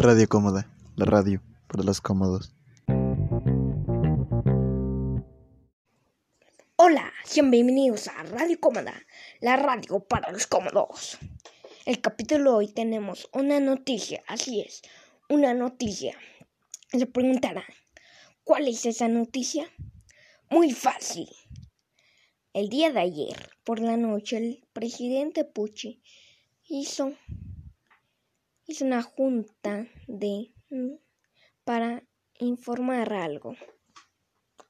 Radio Cómoda, la radio para los cómodos. Hola, sean bienvenidos a Radio Cómoda, la radio para los cómodos. El capítulo de hoy tenemos una noticia, así es, una noticia. Se preguntarán, ¿cuál es esa noticia? Muy fácil. El día de ayer, por la noche, el presidente Pucci hizo hizo una junta de mm, para informar algo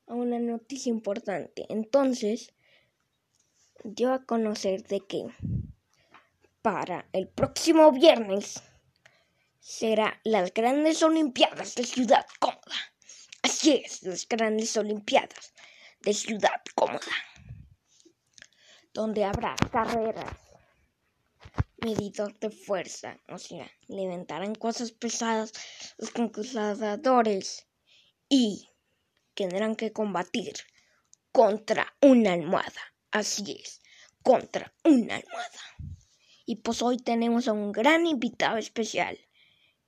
a una noticia importante. Entonces, dio a conocer de que para el próximo viernes será las grandes Olimpiadas de Ciudad Cómoda. Así es, las grandes Olimpiadas de Ciudad Cómoda, donde habrá carreras medidor de fuerza, o sea, levantarán cosas pesadas los concursadores y tendrán que combatir contra una almohada. Así es, contra una almohada. Y pues hoy tenemos a un gran invitado especial.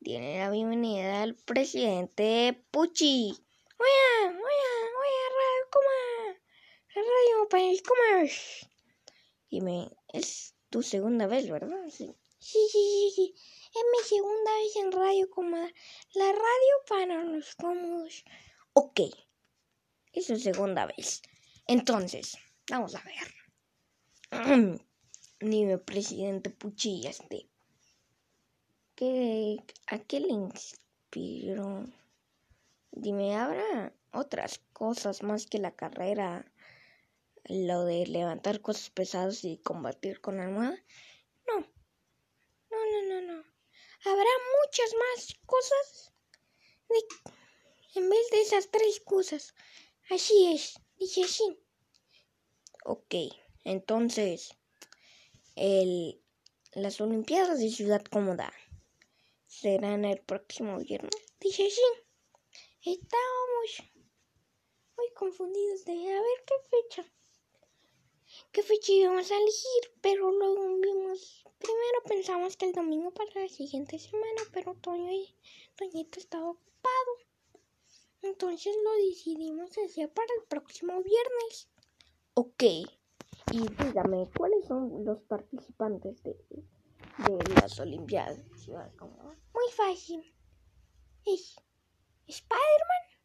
Tiene la bienvenida al presidente Pucci. Oye, oye, oye, Radio ¿cómo? Radio País, ¿cómo? Dime, es tu segunda vez, ¿verdad? Sí. Sí, sí, sí, Es mi segunda vez en Radio Cómoda. La radio para los cómodos. Ok. Es su segunda vez. Entonces, vamos a ver. Dime, presidente Puchilla, este. ¿Qué, ¿A qué le inspiró? Dime, ¿habrá otras cosas más que la carrera lo de levantar cosas pesadas y combatir con almohada. No, no, no, no, no. Habrá muchas más cosas en vez de esas tres cosas. Así es, dice así. Ok, entonces, el, las Olimpiadas de Ciudad Cómoda serán el próximo viernes. Dice así. Estábamos muy confundidos de a ver qué fecha qué fecha íbamos a elegir, pero luego vimos, primero pensamos que el domingo para la siguiente semana, pero Toño y Toñito estaba ocupado. Entonces lo decidimos hacer para el próximo viernes. Ok. Y dígame, ¿cuáles son los participantes de, de las Olimpiadas? Muy fácil. Es Spider-Man,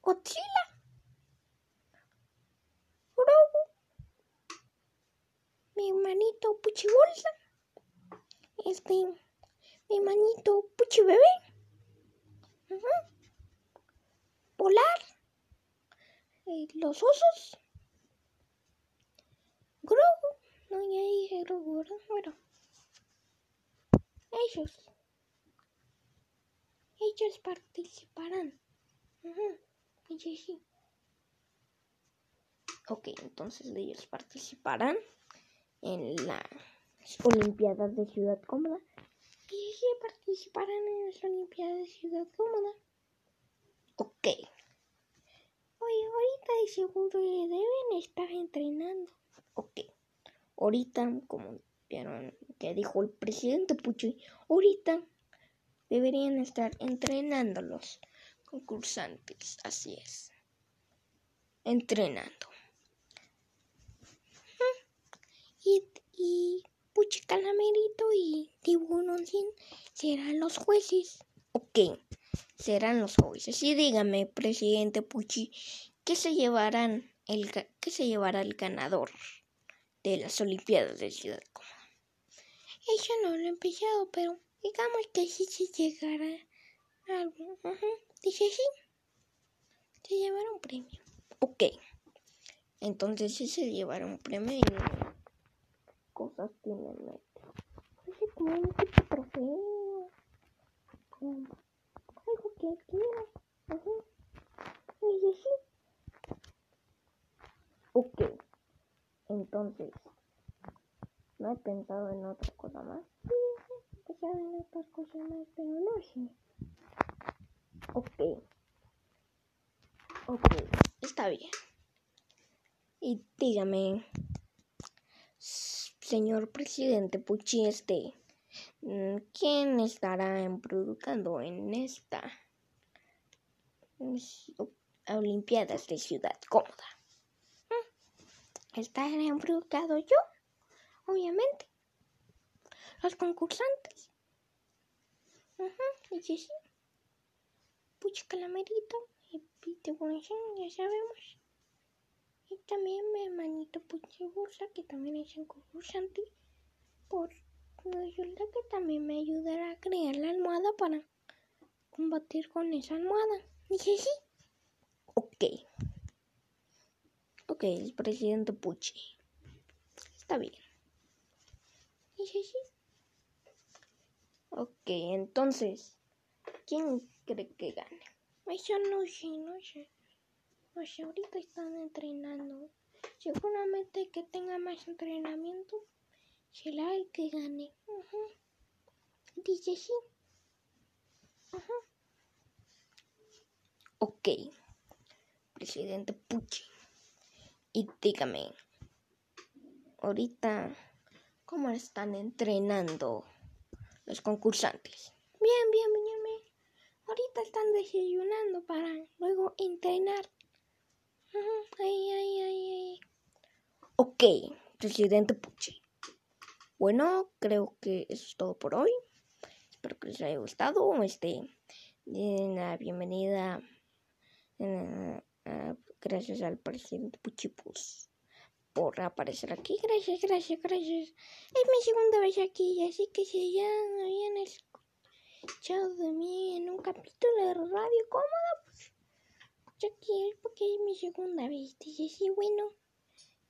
Godzilla, mi manito Puchibolsa, este, mi manito Puchi Bebé, Polar, eh, los osos, Grogu, no, ya dije Grogu, ¿verdad? Bueno, ellos, ellos participarán. sí. Ok, entonces ellos participarán en las Olimpiadas de Ciudad Cómoda y si participarán en las Olimpiadas de Ciudad Cómoda. Ok. Oye, ahorita de seguro deben estar entrenando. Ok. Ahorita, como vieron que dijo el presidente Puchi, ahorita deberían estar entrenando los concursantes. Así es. Entrenando. Y, y Puchi Calamerito y Tiburón serán los jueces. Ok, serán los jueces. Y dígame, presidente Puchi, ¿qué se llevarán el, qué se llevará el ganador de las Olimpiadas de Ciudad Cómoda? Eso no lo he empezado, pero digamos que sí se llegará algo. Dice sí. Se llevará un premio. Ok. Entonces sí se llevará un premio y cosas tiene en mente. Así como un tipo trofeo. algo que quiera. Ajá. Y así. Ok. Entonces, no he pensado en otra cosa más. Sí, he pensado en otras cosas más, pero no sé. Ok. Ok, está bien. Y dígame, señor presidente Pucci, este, mm, ¿quién estará embrucando en esta Olimpiadas de Ciudad Cómoda? Mm, ¿Estaré embrucado yo? Obviamente. Los concursantes. sí, sí. Pucha calamerito y pite ya sabemos. Y también mi hermanito Puchi Bursa, que también es un concursante. Por resulta que también me ayudará a crear la almohada para combatir con esa almohada. Dije sí. Ok. Ok, el presidente Puchi. Está bien. Dije sí. Ok, entonces, ¿quién cree que gane? Yo no sé, no sé. Sé, ahorita están entrenando. Seguramente que tenga más entrenamiento será el que gane. Dice sí. Ok, presidente Pucci. Y dígame, ahorita, ¿cómo están entrenando los concursantes? Bien, bien, bien, bien. Ahorita están desayunando para luego entrenar. Ay, ay, ay, ay. Ok, presidente Pucci. Bueno, creo que eso es todo por hoy. Espero que les haya gustado. Este, la bienvenida. gracias al presidente Puchipus por aparecer aquí. Gracias, gracias, gracias. Es mi segunda vez aquí, así que si ya no habían escuchado de mí en un capítulo de radio cómoda, aquí es porque es mi segunda vez. Dice, sí, bueno,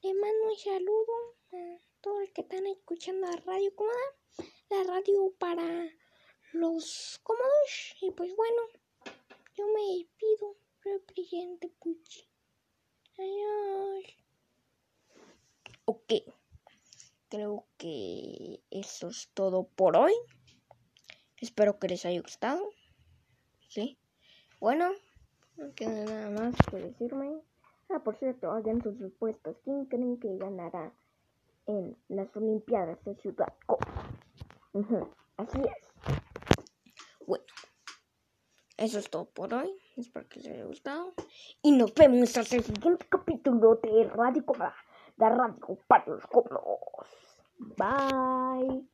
le mando un saludo a todos los que están escuchando la radio cómoda, la radio para los cómodos. Y pues bueno, yo me despido, presidente Puchi. Adiós. Ok, creo que eso es todo por hoy. Espero que les haya gustado. Sí. Bueno, no queda nada más que decirme. Ah, por cierto, hagan sus respuestas. ¿Quién creen que ganará? en las Olimpiadas de Ciudad Así es. Bueno, eso es todo por hoy. Espero que les haya gustado. Y nos vemos hasta el siguiente capítulo de Radio Cobra, la radio para los cobros. Bye.